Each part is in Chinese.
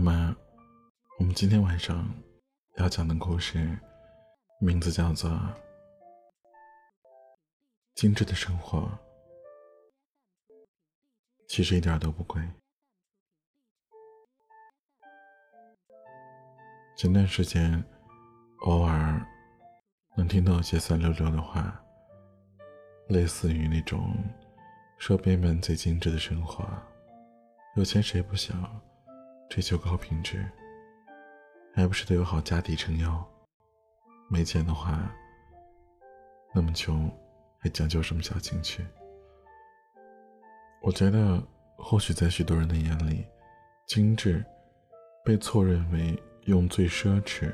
那么，我们今天晚上要讲的故事，名字叫做《精致的生活》，其实一点都不贵。前段时间，偶尔能听到一些酸溜溜的话，类似于那种“说别们最精致的生活，有钱谁不想，追求高品质，还不是得有好家底撑腰？没钱的话，那么穷，还讲究什么小情趣？”我觉得，或许在许多人的眼里，精致被错认为。用最奢侈、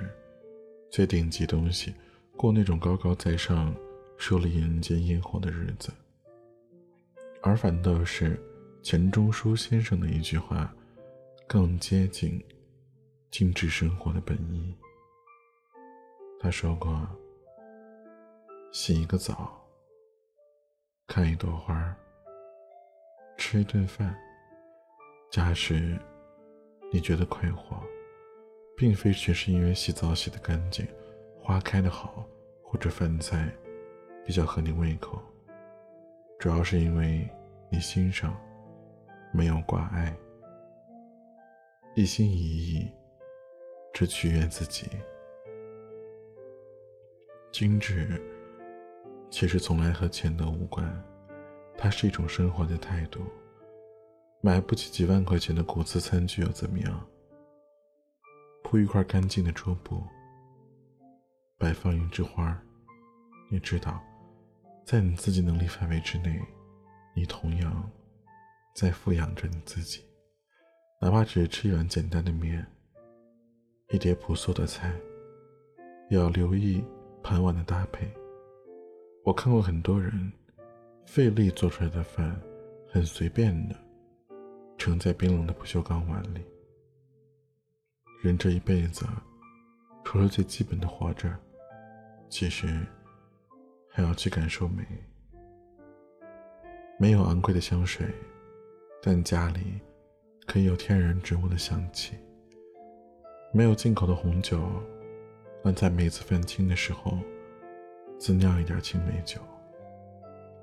最顶级东西过那种高高在上、树立人间烟火的日子，而反倒是钱钟书先生的一句话，更接近精致生活的本意。他说过：“洗一个澡，看一朵花，吃一顿饭，假使你觉得快活。”并非全是因为洗澡洗得干净，花开得好，或者饭菜比较合你胃口，主要是因为你心上没有挂碍，一心一意只取悦自己。精致其实从来和钱都无关，它是一种生活的态度。买不起几万块钱的古瓷餐具又怎么样？铺一块干净的桌布，摆放一枝花你知道，在你自己能力范围之内，你同样在富养着你自己。哪怕只是吃一碗简单的面，一碟朴素的菜，也要留意盘碗的搭配。我看过很多人费力做出来的饭，很随便的盛在冰冷的不锈钢碗里。人这一辈子，除了最基本的活着，其实还要去感受美。没有昂贵的香水，但家里可以有天然植物的香气。没有进口的红酒，但在每次愤青的时候，自酿一点青梅酒，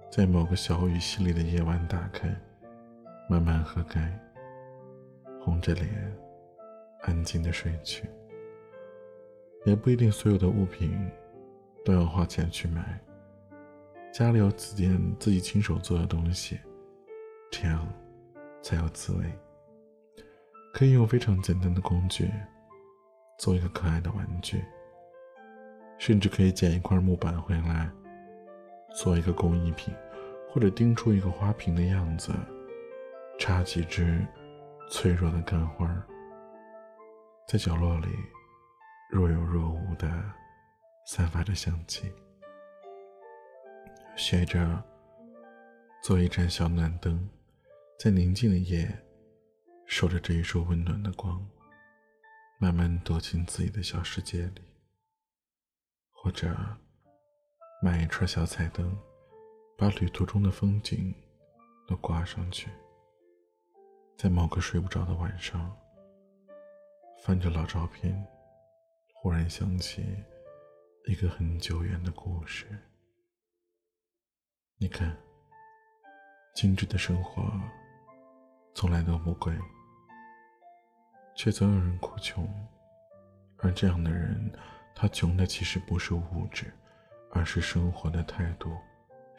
在某个小雨淅沥的夜晚打开，慢慢喝干，红着脸。安静的睡去，也不一定所有的物品都要花钱去买。家里有几件自己亲手做的东西，这样才有滋味。可以用非常简单的工具做一个可爱的玩具，甚至可以捡一块木板回来做一个工艺品，或者钉出一个花瓶的样子，插几枝脆弱的干花。在角落里，若有若无的散发着香气。学着做一盏小暖灯，在宁静的夜，守着这一束温暖的光，慢慢躲进自己的小世界里。或者买一串小彩灯，把旅途中的风景都挂上去，在某个睡不着的晚上。翻着老照片，忽然想起一个很久远的故事。你看，精致的生活从来都不贵，却总有人哭穷。而这样的人，他穷的其实不是物质，而是生活的态度，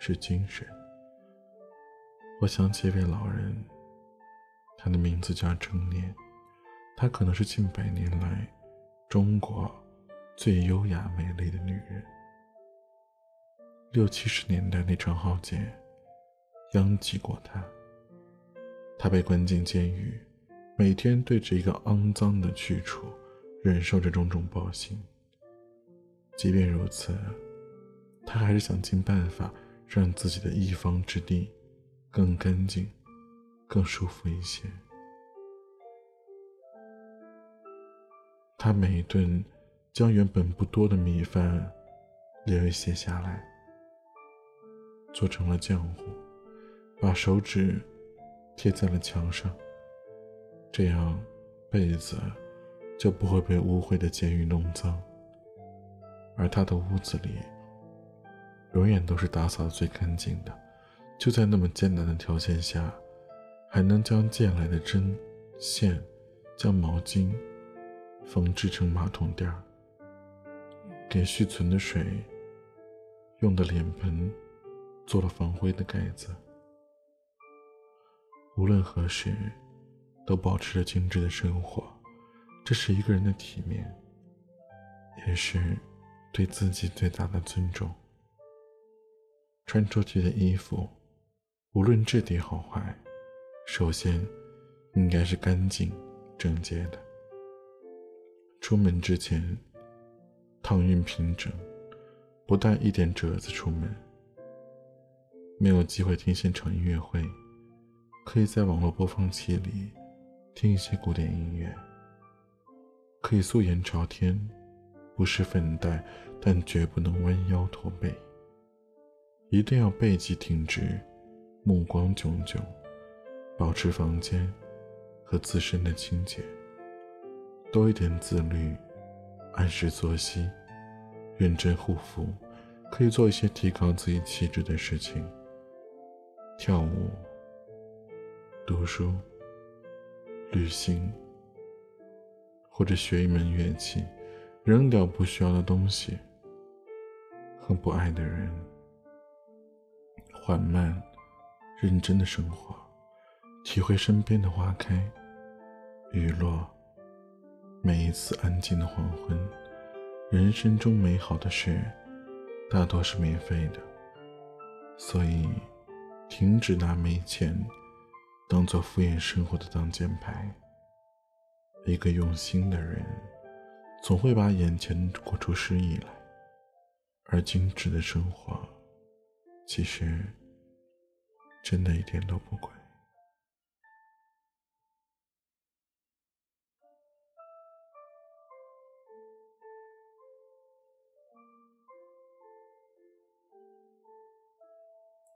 是精神。我想起一位老人，他的名字叫成年。她可能是近百年来中国最优雅美丽的女人。六七十年代那场浩劫殃及过她，她被关进监狱，每天对着一个肮脏的去处，忍受着种种暴行。即便如此，他还是想尽办法让自己的一方之地更干净、更舒服一些。他每一顿将原本不多的米饭留一些下来，做成了浆糊，把手指贴在了墙上，这样被子就不会被污秽的监狱弄脏，而他的屋子里永远都是打扫最干净的。就在那么艰难的条件下，还能将借来的针线、将毛巾缝制成马桶垫儿，给蓄存的水用的脸盆做了防灰的盖子。无论何时，都保持着精致的生活，这是一个人的体面，也是对自己最大的尊重。穿出去的衣服。无论质地好坏，首先应该是干净整洁的。出门之前，烫熨平整，不带一点褶子出门。没有机会听现场音乐会，可以在网络播放器里听一些古典音乐。可以素颜朝天，不施粉黛，但绝不能弯腰驼背。一定要背脊挺直。目光炯炯，保持房间和自身的清洁，多一点自律，按时作息，认真护肤，可以做一些提高自己气质的事情。跳舞、读书、旅行，或者学一门乐器，扔掉不需要的东西和不爱的人，缓慢。认真的生活，体会身边的花开、雨落，每一次安静的黄昏。人生中美好的事，大多是免费的，所以，停止拿没钱当做敷衍生活的挡箭牌。一个用心的人，总会把眼前过出诗意来，而精致的生活，其实。真的一点都不贵。